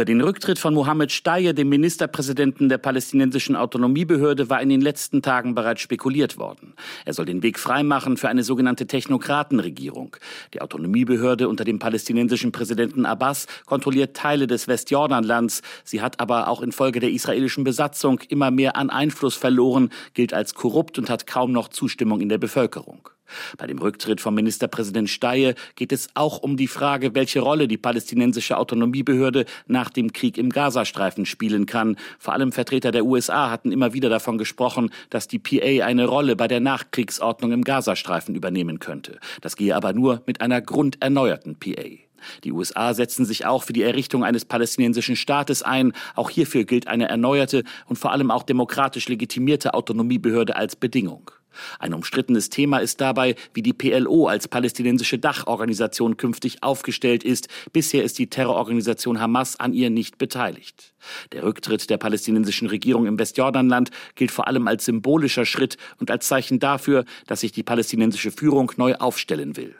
Über den Rücktritt von Mohammed Staye, dem Ministerpräsidenten der palästinensischen Autonomiebehörde, war in den letzten Tagen bereits spekuliert worden. Er soll den Weg freimachen für eine sogenannte Technokratenregierung. Die Autonomiebehörde unter dem palästinensischen Präsidenten Abbas kontrolliert Teile des Westjordanlands. Sie hat aber auch infolge der israelischen Besatzung immer mehr an Einfluss verloren, gilt als korrupt und hat kaum noch Zustimmung in der Bevölkerung. Bei dem Rücktritt von Ministerpräsident Steye geht es auch um die Frage, welche Rolle die palästinensische Autonomiebehörde nach dem Krieg im Gazastreifen spielen kann. Vor allem Vertreter der USA hatten immer wieder davon gesprochen, dass die PA eine Rolle bei der Nachkriegsordnung im Gazastreifen übernehmen könnte. Das gehe aber nur mit einer grunderneuerten PA. Die USA setzen sich auch für die Errichtung eines palästinensischen Staates ein. Auch hierfür gilt eine erneuerte und vor allem auch demokratisch legitimierte Autonomiebehörde als Bedingung. Ein umstrittenes Thema ist dabei, wie die PLO als palästinensische Dachorganisation künftig aufgestellt ist. Bisher ist die Terrororganisation Hamas an ihr nicht beteiligt. Der Rücktritt der palästinensischen Regierung im Westjordanland gilt vor allem als symbolischer Schritt und als Zeichen dafür, dass sich die palästinensische Führung neu aufstellen will.